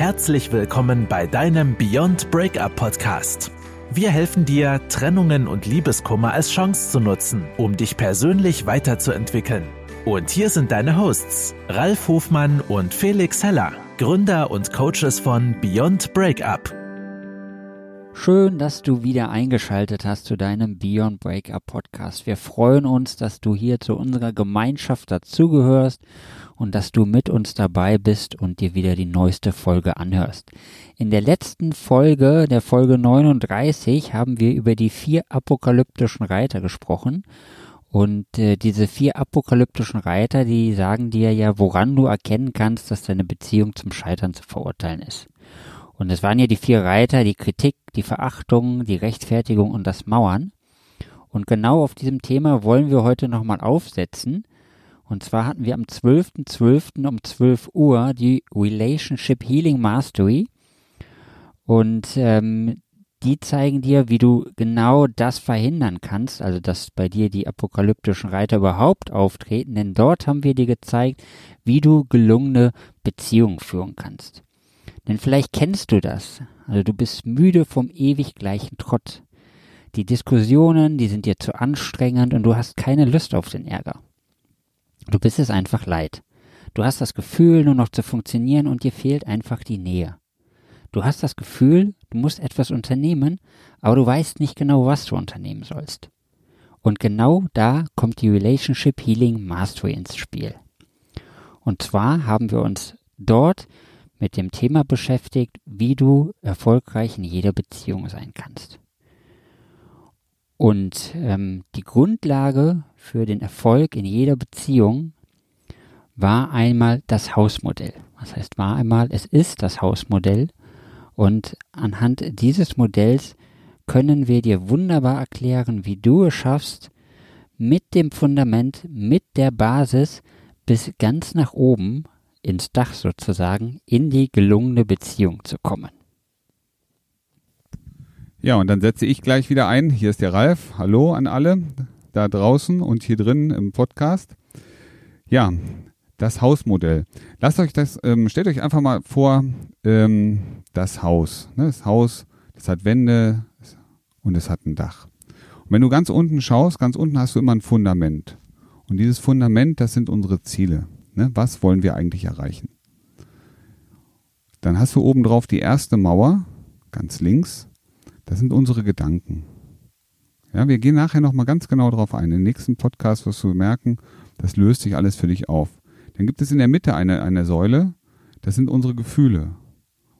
Herzlich willkommen bei deinem Beyond Breakup Podcast. Wir helfen dir, Trennungen und Liebeskummer als Chance zu nutzen, um dich persönlich weiterzuentwickeln. Und hier sind deine Hosts, Ralf Hofmann und Felix Heller, Gründer und Coaches von Beyond Breakup. Schön, dass du wieder eingeschaltet hast zu deinem Beyond Breakup Podcast. Wir freuen uns, dass du hier zu unserer Gemeinschaft dazugehörst und dass du mit uns dabei bist und dir wieder die neueste Folge anhörst. In der letzten Folge, der Folge 39, haben wir über die vier apokalyptischen Reiter gesprochen. Und äh, diese vier apokalyptischen Reiter, die sagen dir ja, woran du erkennen kannst, dass deine Beziehung zum Scheitern zu verurteilen ist. Und es waren ja die vier Reiter, die Kritik, die Verachtung, die Rechtfertigung und das Mauern. Und genau auf diesem Thema wollen wir heute nochmal aufsetzen und zwar hatten wir am 12.12. .12. um 12 Uhr die Relationship Healing Mastery. Und ähm, die zeigen dir, wie du genau das verhindern kannst, also dass bei dir die apokalyptischen Reiter überhaupt auftreten, denn dort haben wir dir gezeigt, wie du gelungene Beziehungen führen kannst. Denn vielleicht kennst du das, also du bist müde vom ewig gleichen Trott. Die Diskussionen, die sind dir zu anstrengend und du hast keine Lust auf den Ärger. Du bist es einfach leid. Du hast das Gefühl, nur noch zu funktionieren und dir fehlt einfach die Nähe. Du hast das Gefühl, du musst etwas unternehmen, aber du weißt nicht genau, was du unternehmen sollst. Und genau da kommt die Relationship Healing Mastery ins Spiel. Und zwar haben wir uns dort mit dem Thema beschäftigt, wie du erfolgreich in jeder Beziehung sein kannst. Und ähm, die Grundlage für den Erfolg in jeder Beziehung war einmal das Hausmodell. Was heißt war einmal? Es ist das Hausmodell. Und anhand dieses Modells können wir dir wunderbar erklären, wie du es schaffst, mit dem Fundament, mit der Basis bis ganz nach oben ins Dach sozusagen in die gelungene Beziehung zu kommen. Ja, und dann setze ich gleich wieder ein. Hier ist der Ralf. Hallo an alle da draußen und hier drin im Podcast. Ja, das Hausmodell. Lasst euch das, ähm, stellt euch einfach mal vor, ähm, das Haus. Ne? Das Haus, das hat Wände und es hat ein Dach. Und wenn du ganz unten schaust, ganz unten hast du immer ein Fundament. Und dieses Fundament, das sind unsere Ziele. Ne? Was wollen wir eigentlich erreichen? Dann hast du oben drauf die erste Mauer, ganz links. Das sind unsere Gedanken. Ja, wir gehen nachher nochmal ganz genau drauf ein. Im nächsten Podcast wirst du merken, das löst sich alles für dich auf. Dann gibt es in der Mitte eine, eine Säule, das sind unsere Gefühle.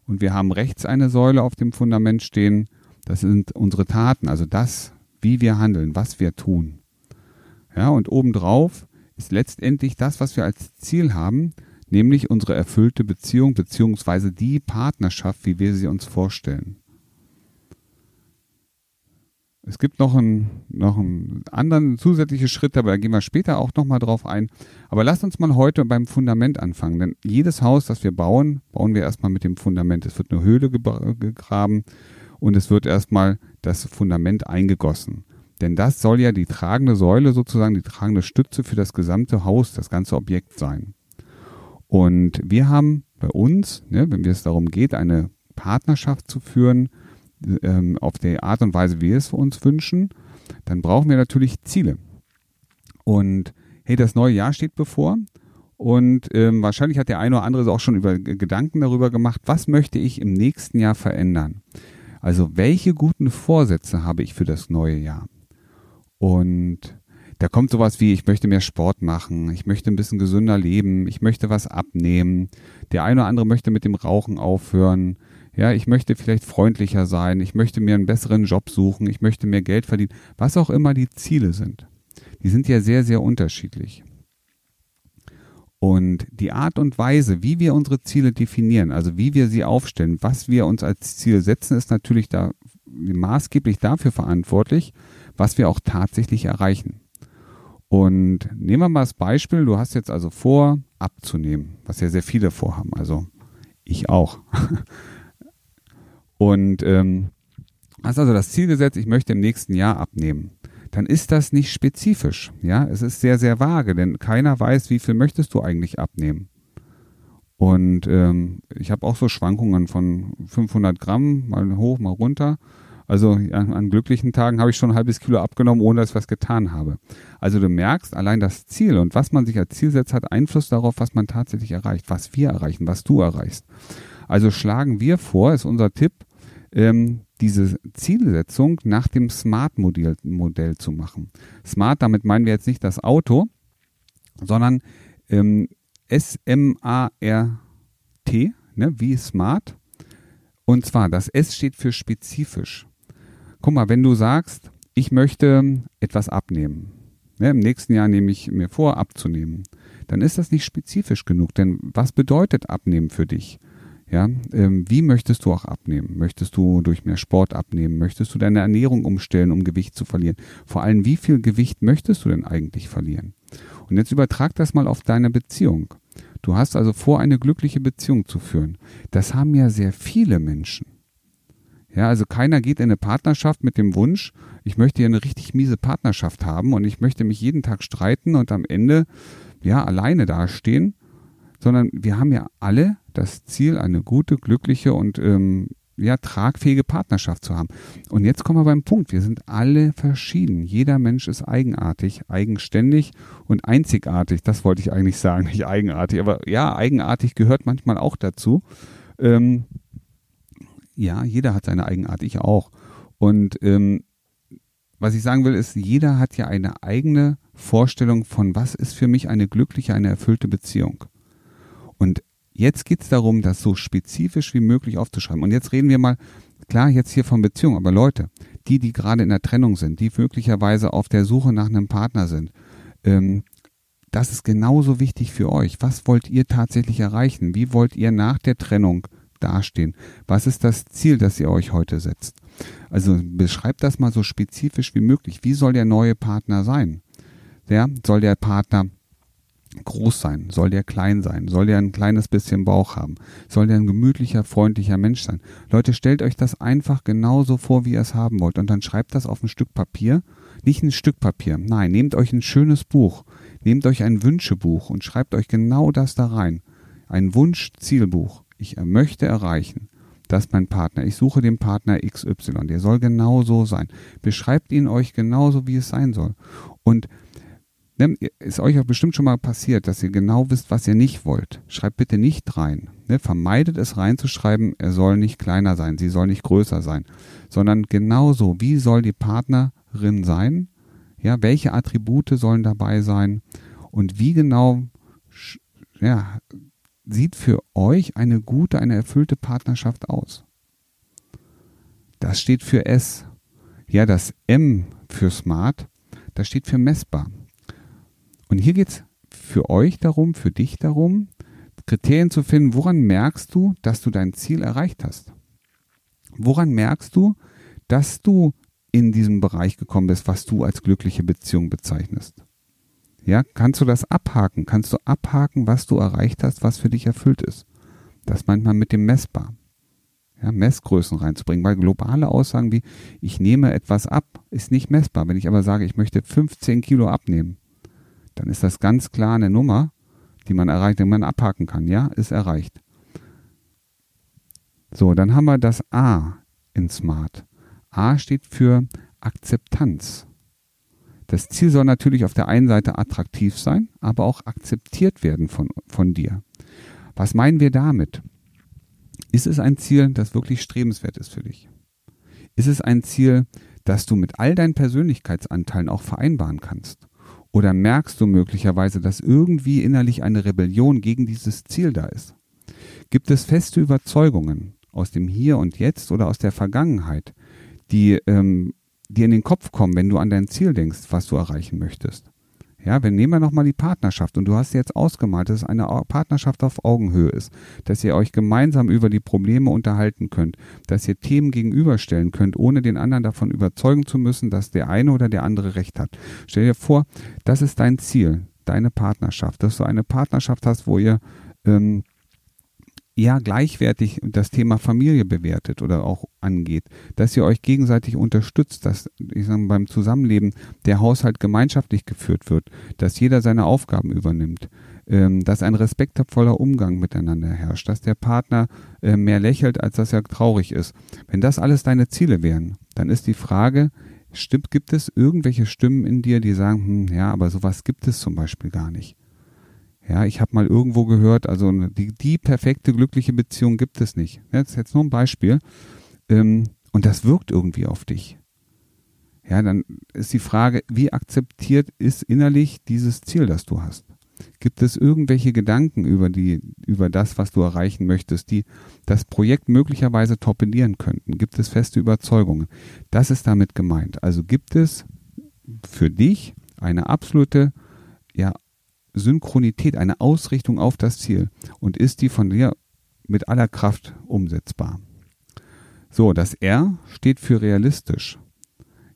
Und wir haben rechts eine Säule auf dem Fundament stehen, das sind unsere Taten, also das, wie wir handeln, was wir tun. Ja, und obendrauf ist letztendlich das, was wir als Ziel haben, nämlich unsere erfüllte Beziehung beziehungsweise die Partnerschaft, wie wir sie uns vorstellen. Es gibt noch einen, noch einen anderen zusätzlichen Schritt, aber da gehen wir später auch nochmal drauf ein. Aber lasst uns mal heute beim Fundament anfangen, denn jedes Haus, das wir bauen, bauen wir erstmal mit dem Fundament. Es wird eine Höhle gegraben und es wird erstmal das Fundament eingegossen. Denn das soll ja die tragende Säule sozusagen, die tragende Stütze für das gesamte Haus, das ganze Objekt sein. Und wir haben bei uns, ne, wenn es darum geht, eine Partnerschaft zu führen, ähm, auf die Art und Weise, wie wir es für uns wünschen, dann brauchen wir natürlich Ziele. Und hey, das neue Jahr steht bevor. Und ähm, wahrscheinlich hat der eine oder andere auch schon über Gedanken darüber gemacht, was möchte ich im nächsten Jahr verändern? Also welche guten Vorsätze habe ich für das neue Jahr? Und da kommt sowas wie, ich möchte mehr Sport machen, ich möchte ein bisschen gesünder leben, ich möchte was abnehmen, der eine oder andere möchte mit dem Rauchen aufhören, ja, ich möchte vielleicht freundlicher sein, ich möchte mir einen besseren Job suchen, ich möchte mehr Geld verdienen, was auch immer die Ziele sind. Die sind ja sehr, sehr unterschiedlich. Und die Art und Weise, wie wir unsere Ziele definieren, also wie wir sie aufstellen, was wir uns als Ziel setzen, ist natürlich da maßgeblich dafür verantwortlich, was wir auch tatsächlich erreichen. Und nehmen wir mal das Beispiel, du hast jetzt also vor, abzunehmen, was ja sehr viele vorhaben, also ich auch. und ähm, hast also das Ziel gesetzt, ich möchte im nächsten Jahr abnehmen, dann ist das nicht spezifisch. Ja, es ist sehr, sehr vage, denn keiner weiß, wie viel möchtest du eigentlich abnehmen. Und ähm, ich habe auch so Schwankungen von 500 Gramm, mal hoch, mal runter. Also an, an glücklichen Tagen habe ich schon ein halbes Kilo abgenommen, ohne dass ich was getan habe. Also du merkst, allein das Ziel und was man sich als Ziel setzt, hat Einfluss darauf, was man tatsächlich erreicht, was wir erreichen, was du erreichst. Also schlagen wir vor, ist unser Tipp, ähm, diese Zielsetzung nach dem Smart-Modell Modell zu machen. Smart, damit meinen wir jetzt nicht das Auto, sondern ähm, S-M-A-R-T, ne, wie Smart. Und zwar, das S steht für spezifisch. Guck mal, wenn du sagst, ich möchte etwas abnehmen, ne, im nächsten Jahr nehme ich mir vor, abzunehmen, dann ist das nicht spezifisch genug. Denn was bedeutet abnehmen für dich? Ja, ähm, wie möchtest du auch abnehmen? Möchtest du durch mehr Sport abnehmen? Möchtest du deine Ernährung umstellen, um Gewicht zu verlieren? Vor allem, wie viel Gewicht möchtest du denn eigentlich verlieren? Und jetzt übertrag das mal auf deine Beziehung. Du hast also vor, eine glückliche Beziehung zu führen. Das haben ja sehr viele Menschen. Ja, also keiner geht in eine Partnerschaft mit dem Wunsch, ich möchte hier eine richtig miese Partnerschaft haben und ich möchte mich jeden Tag streiten und am Ende ja alleine dastehen, sondern wir haben ja alle das Ziel, eine gute, glückliche und ähm, ja, tragfähige Partnerschaft zu haben. Und jetzt kommen wir beim Punkt. Wir sind alle verschieden. Jeder Mensch ist eigenartig, eigenständig und einzigartig. Das wollte ich eigentlich sagen, nicht eigenartig. Aber ja, eigenartig gehört manchmal auch dazu. Ähm, ja, jeder hat seine Eigenart, ich auch. Und ähm, was ich sagen will, ist, jeder hat ja eine eigene Vorstellung von, was ist für mich eine glückliche, eine erfüllte Beziehung. Und jetzt geht es darum, das so spezifisch wie möglich aufzuschreiben. Und jetzt reden wir mal, klar, jetzt hier von Beziehung, aber Leute, die, die gerade in der Trennung sind, die möglicherweise auf der Suche nach einem Partner sind, ähm, das ist genauso wichtig für euch. Was wollt ihr tatsächlich erreichen? Wie wollt ihr nach der Trennung dastehen? Was ist das Ziel, das ihr euch heute setzt? Also beschreibt das mal so spezifisch wie möglich. Wie soll der neue Partner sein? Der soll der Partner groß sein? Soll der klein sein? Soll der ein kleines bisschen Bauch haben? Soll der ein gemütlicher, freundlicher Mensch sein? Leute, stellt euch das einfach genauso vor, wie ihr es haben wollt. Und dann schreibt das auf ein Stück Papier. Nicht ein Stück Papier. Nein, nehmt euch ein schönes Buch. Nehmt euch ein Wünschebuch und schreibt euch genau das da rein. Ein Wunsch-Zielbuch ich möchte erreichen, dass mein Partner, ich suche den Partner XY, der soll genau so sein. Beschreibt ihn euch genauso, wie es sein soll. Und ne, ist euch auch bestimmt schon mal passiert, dass ihr genau wisst, was ihr nicht wollt. Schreibt bitte nicht rein. Ne, vermeidet es reinzuschreiben, er soll nicht kleiner sein, sie soll nicht größer sein, sondern genauso, wie soll die Partnerin sein? Ja, welche Attribute sollen dabei sein? Und wie genau ja, sieht für euch eine gute, eine erfüllte Partnerschaft aus? Das steht für S. Ja, das M für Smart, das steht für messbar. Und hier geht es für euch darum, für dich darum, Kriterien zu finden, woran merkst du, dass du dein Ziel erreicht hast? Woran merkst du, dass du in diesem Bereich gekommen bist, was du als glückliche Beziehung bezeichnest? Ja, kannst du das abhaken? Kannst du abhaken, was du erreicht hast, was für dich erfüllt ist? Das manchmal mit dem Messbar. Ja, Messgrößen reinzubringen, weil globale Aussagen wie ich nehme etwas ab, ist nicht messbar. Wenn ich aber sage, ich möchte 15 Kilo abnehmen, dann ist das ganz klar eine Nummer, die man erreicht, die man abhaken kann. Ja, ist erreicht. So, dann haben wir das A in Smart. A steht für Akzeptanz. Das Ziel soll natürlich auf der einen Seite attraktiv sein, aber auch akzeptiert werden von, von dir. Was meinen wir damit? Ist es ein Ziel, das wirklich strebenswert ist für dich? Ist es ein Ziel, das du mit all deinen Persönlichkeitsanteilen auch vereinbaren kannst? Oder merkst du möglicherweise, dass irgendwie innerlich eine Rebellion gegen dieses Ziel da ist? Gibt es feste Überzeugungen aus dem Hier und Jetzt oder aus der Vergangenheit, die ähm, dir in den Kopf kommen, wenn du an dein Ziel denkst, was du erreichen möchtest. Ja, wir nehmen wir nochmal die Partnerschaft und du hast jetzt ausgemalt, dass es eine Partnerschaft auf Augenhöhe ist, dass ihr euch gemeinsam über die Probleme unterhalten könnt, dass ihr Themen gegenüberstellen könnt, ohne den anderen davon überzeugen zu müssen, dass der eine oder der andere recht hat. Stell dir vor, das ist dein Ziel, deine Partnerschaft, dass du eine Partnerschaft hast, wo ihr ähm, ja gleichwertig das Thema Familie bewertet oder auch angeht, dass ihr euch gegenseitig unterstützt, dass ich sage, beim Zusammenleben der Haushalt gemeinschaftlich geführt wird, dass jeder seine Aufgaben übernimmt, ähm, dass ein respektvoller Umgang miteinander herrscht, dass der Partner äh, mehr lächelt, als dass er traurig ist. Wenn das alles deine Ziele wären, dann ist die Frage, stimmt, gibt es irgendwelche Stimmen in dir, die sagen, hm, ja, aber sowas gibt es zum Beispiel gar nicht. Ja, ich habe mal irgendwo gehört, also die, die perfekte glückliche Beziehung gibt es nicht. Das ist jetzt nur ein Beispiel. Ähm, und das wirkt irgendwie auf dich. Ja, dann ist die Frage, wie akzeptiert ist innerlich dieses Ziel, das du hast? Gibt es irgendwelche Gedanken über die, über das, was du erreichen möchtest, die das Projekt möglicherweise torpedieren könnten? Gibt es feste Überzeugungen? Das ist damit gemeint. Also gibt es für dich eine absolute, ja, Synchronität, eine Ausrichtung auf das Ziel und ist die von dir mit aller Kraft umsetzbar. So, das R steht für realistisch.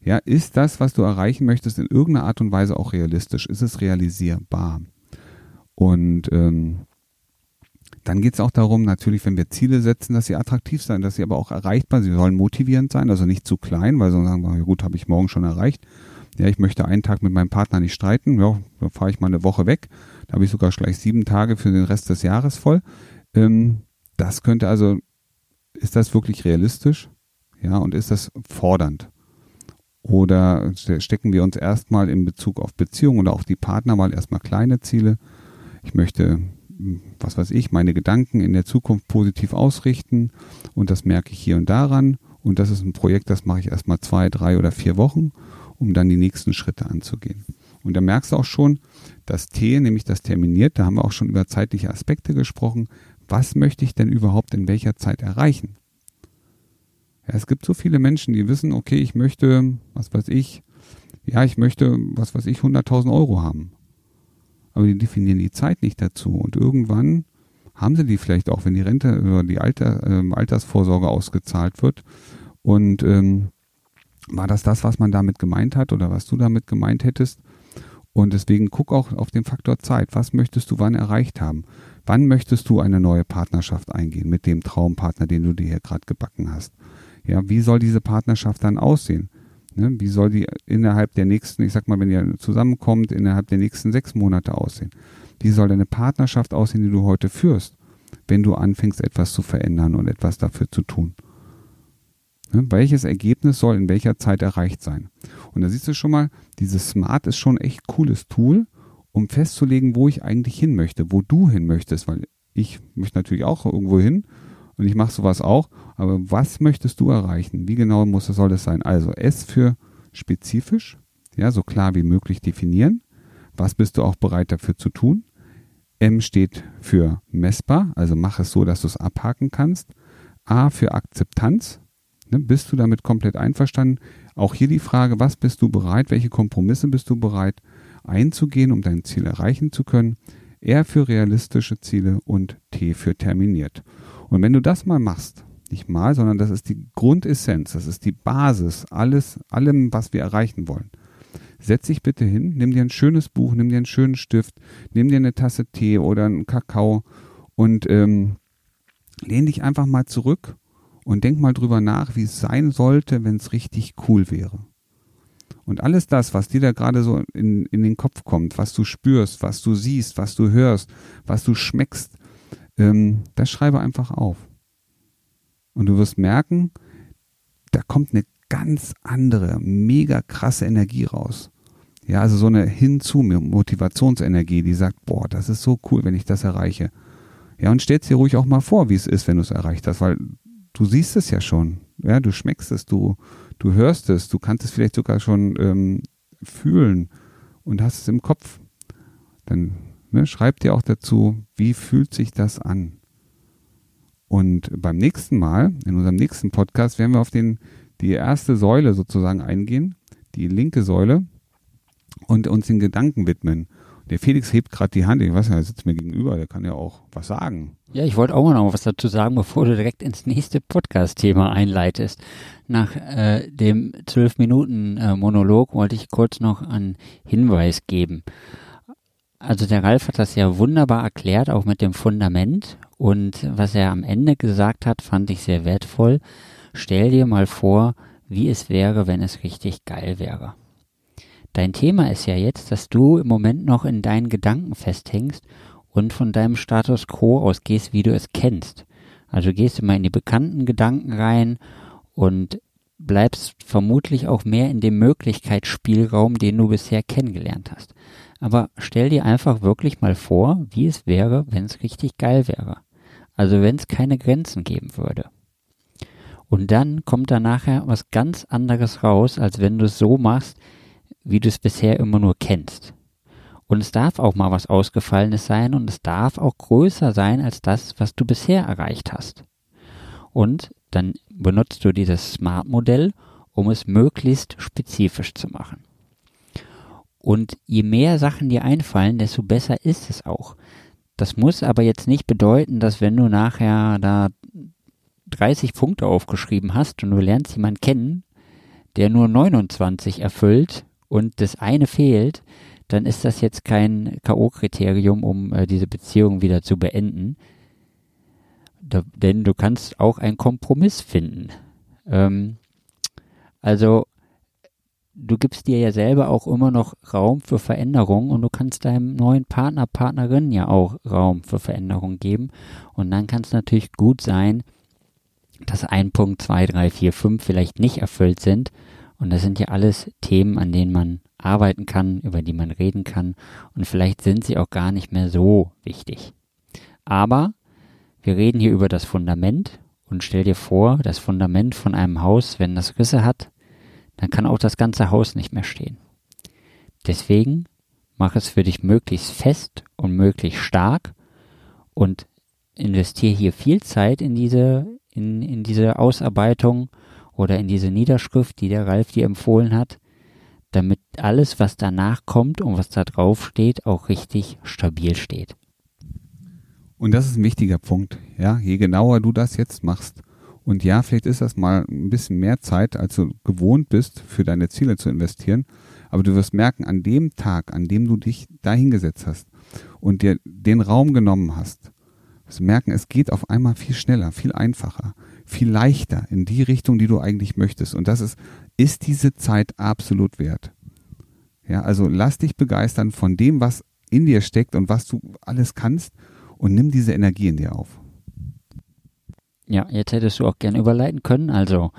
Ja, ist das, was du erreichen möchtest, in irgendeiner Art und Weise auch realistisch? Ist es realisierbar? Und ähm, dann geht es auch darum, natürlich, wenn wir Ziele setzen, dass sie attraktiv sein, dass sie aber auch erreichbar, sie sollen motivierend sein, also nicht zu klein, weil sonst sagen wir, ja gut, habe ich morgen schon erreicht, ja, ich möchte einen Tag mit meinem Partner nicht streiten, ja, dann fahre ich mal eine Woche weg, da habe ich sogar gleich sieben Tage für den Rest des Jahres voll. Ähm, das könnte also, ist das wirklich realistisch? Ja, und ist das fordernd? Oder stecken wir uns erstmal in Bezug auf Beziehungen oder auf die Partner mal erstmal kleine Ziele? Ich möchte, was weiß ich, meine Gedanken in der Zukunft positiv ausrichten und das merke ich hier und daran. Und das ist ein Projekt, das mache ich erstmal zwei, drei oder vier Wochen um dann die nächsten Schritte anzugehen. Und da merkst du auch schon, das T, nämlich das terminiert, da haben wir auch schon über zeitliche Aspekte gesprochen. Was möchte ich denn überhaupt in welcher Zeit erreichen? Ja, es gibt so viele Menschen, die wissen, okay, ich möchte, was weiß ich, ja, ich möchte, was weiß ich, 100.000 Euro haben. Aber die definieren die Zeit nicht dazu. Und irgendwann haben sie die vielleicht auch, wenn die Rente oder die Alter, äh, Altersvorsorge ausgezahlt wird. Und ähm, war das das, was man damit gemeint hat oder was du damit gemeint hättest? Und deswegen guck auch auf den Faktor Zeit. Was möchtest du wann erreicht haben? Wann möchtest du eine neue Partnerschaft eingehen mit dem Traumpartner, den du dir hier gerade gebacken hast? Ja, wie soll diese Partnerschaft dann aussehen? Ne, wie soll die innerhalb der nächsten, ich sag mal, wenn ihr zusammenkommt, innerhalb der nächsten sechs Monate aussehen? Wie soll deine Partnerschaft aussehen, die du heute führst, wenn du anfängst, etwas zu verändern und etwas dafür zu tun? Ne? Welches Ergebnis soll in welcher Zeit erreicht sein? Und da siehst du schon mal, dieses Smart ist schon echt cooles Tool, um festzulegen, wo ich eigentlich hin möchte, wo du hin möchtest, weil ich möchte natürlich auch irgendwo hin und ich mache sowas auch, aber was möchtest du erreichen? Wie genau muss es, soll das sein? Also S für spezifisch, ja, so klar wie möglich definieren. Was bist du auch bereit dafür zu tun? M steht für messbar, also mach es so, dass du es abhaken kannst. A für Akzeptanz, Ne, bist du damit komplett einverstanden? Auch hier die Frage, was bist du bereit, welche Kompromisse bist du bereit einzugehen, um dein Ziel erreichen zu können? R für realistische Ziele und T für terminiert. Und wenn du das mal machst, nicht mal, sondern das ist die Grundessenz, das ist die Basis alles, allem, was wir erreichen wollen. Setz dich bitte hin, nimm dir ein schönes Buch, nimm dir einen schönen Stift, nimm dir eine Tasse Tee oder einen Kakao und ähm, lehn dich einfach mal zurück und denk mal drüber nach, wie es sein sollte, wenn es richtig cool wäre. Und alles das, was dir da gerade so in, in den Kopf kommt, was du spürst, was du siehst, was du hörst, was du schmeckst, ähm, das schreibe einfach auf. Und du wirst merken, da kommt eine ganz andere, mega krasse Energie raus. Ja, also so eine hinzu Motivationsenergie, die sagt, boah, das ist so cool, wenn ich das erreiche. Ja, und stellst dir ruhig auch mal vor, wie es ist, wenn du es erreicht hast, weil du siehst es ja schon. Ja, du schmeckst es, du, du hörst es, du kannst es vielleicht sogar schon ähm, fühlen und hast es im Kopf. Dann ne, schreib dir auch dazu, wie fühlt sich das an? Und beim nächsten Mal, in unserem nächsten Podcast, werden wir auf den, die erste Säule sozusagen eingehen, die linke Säule, und uns den Gedanken widmen. Der Felix hebt gerade die Hand, ich weiß ja, er sitzt mir gegenüber, der kann ja auch was sagen. Ja, ich wollte auch noch was dazu sagen, bevor du direkt ins nächste Podcast-Thema einleitest. Nach äh, dem zwölf Minuten äh, Monolog wollte ich kurz noch einen Hinweis geben. Also der Ralf hat das ja wunderbar erklärt, auch mit dem Fundament Und was er am Ende gesagt hat, fand ich sehr wertvoll. Stell dir mal vor, wie es wäre, wenn es richtig geil wäre. Dein Thema ist ja jetzt, dass du im Moment noch in deinen Gedanken festhängst und von deinem Status quo ausgehst, wie du es kennst. Also gehst immer in die bekannten Gedanken rein und bleibst vermutlich auch mehr in dem Möglichkeitsspielraum, den du bisher kennengelernt hast. Aber stell dir einfach wirklich mal vor, wie es wäre, wenn es richtig geil wäre. Also wenn es keine Grenzen geben würde. Und dann kommt da nachher was ganz anderes raus, als wenn du es so machst, wie du es bisher immer nur kennst. Und es darf auch mal was Ausgefallenes sein und es darf auch größer sein als das, was du bisher erreicht hast. Und dann benutzt du dieses Smart-Modell, um es möglichst spezifisch zu machen. Und je mehr Sachen dir einfallen, desto besser ist es auch. Das muss aber jetzt nicht bedeuten, dass wenn du nachher da 30 Punkte aufgeschrieben hast und du lernst jemanden kennen, der nur 29 erfüllt und das eine fehlt, dann ist das jetzt kein K.O.-Kriterium, um äh, diese Beziehung wieder zu beenden. Da, denn du kannst auch einen Kompromiss finden. Ähm, also du gibst dir ja selber auch immer noch Raum für Veränderung und du kannst deinem neuen Partner, Partnerin ja auch Raum für Veränderung geben. Und dann kann es natürlich gut sein, dass ein Punkt, zwei, drei, vier, fünf vielleicht nicht erfüllt sind. Und das sind ja alles Themen, an denen man arbeiten kann, über die man reden kann. Und vielleicht sind sie auch gar nicht mehr so wichtig. Aber wir reden hier über das Fundament und stell dir vor, das Fundament von einem Haus, wenn das Risse hat, dann kann auch das ganze Haus nicht mehr stehen. Deswegen mach es für dich möglichst fest und möglichst stark und investiere hier viel Zeit in diese, in, in diese Ausarbeitung oder in diese Niederschrift, die der Ralf dir empfohlen hat, damit alles, was danach kommt und was da drauf steht, auch richtig stabil steht. Und das ist ein wichtiger Punkt. Ja, je genauer du das jetzt machst, und ja, vielleicht ist das mal ein bisschen mehr Zeit, als du gewohnt bist, für deine Ziele zu investieren. Aber du wirst merken, an dem Tag, an dem du dich dahingesetzt hast und dir den Raum genommen hast, wirst du merken, es geht auf einmal viel schneller, viel einfacher, viel leichter in die Richtung, die du eigentlich möchtest. Und das ist, ist diese Zeit absolut wert. Ja, also lass dich begeistern von dem, was in dir steckt und was du alles kannst und nimm diese Energie in dir auf. Ja, jetzt hättest du auch gerne überleiten können. Also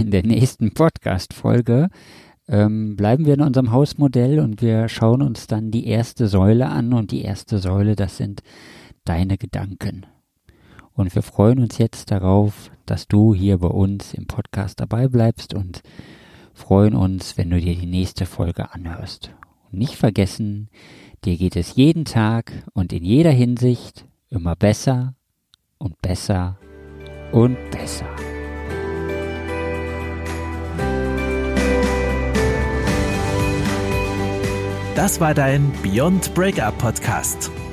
in der nächsten Podcast-Folge ähm, bleiben wir in unserem Hausmodell und wir schauen uns dann die erste Säule an. Und die erste Säule, das sind deine Gedanken. Und wir freuen uns jetzt darauf, dass du hier bei uns im Podcast dabei bleibst und freuen uns, wenn du dir die nächste Folge anhörst. Und nicht vergessen, dir geht es jeden Tag und in jeder Hinsicht immer besser und besser und besser. Das war dein Beyond Breakup Podcast.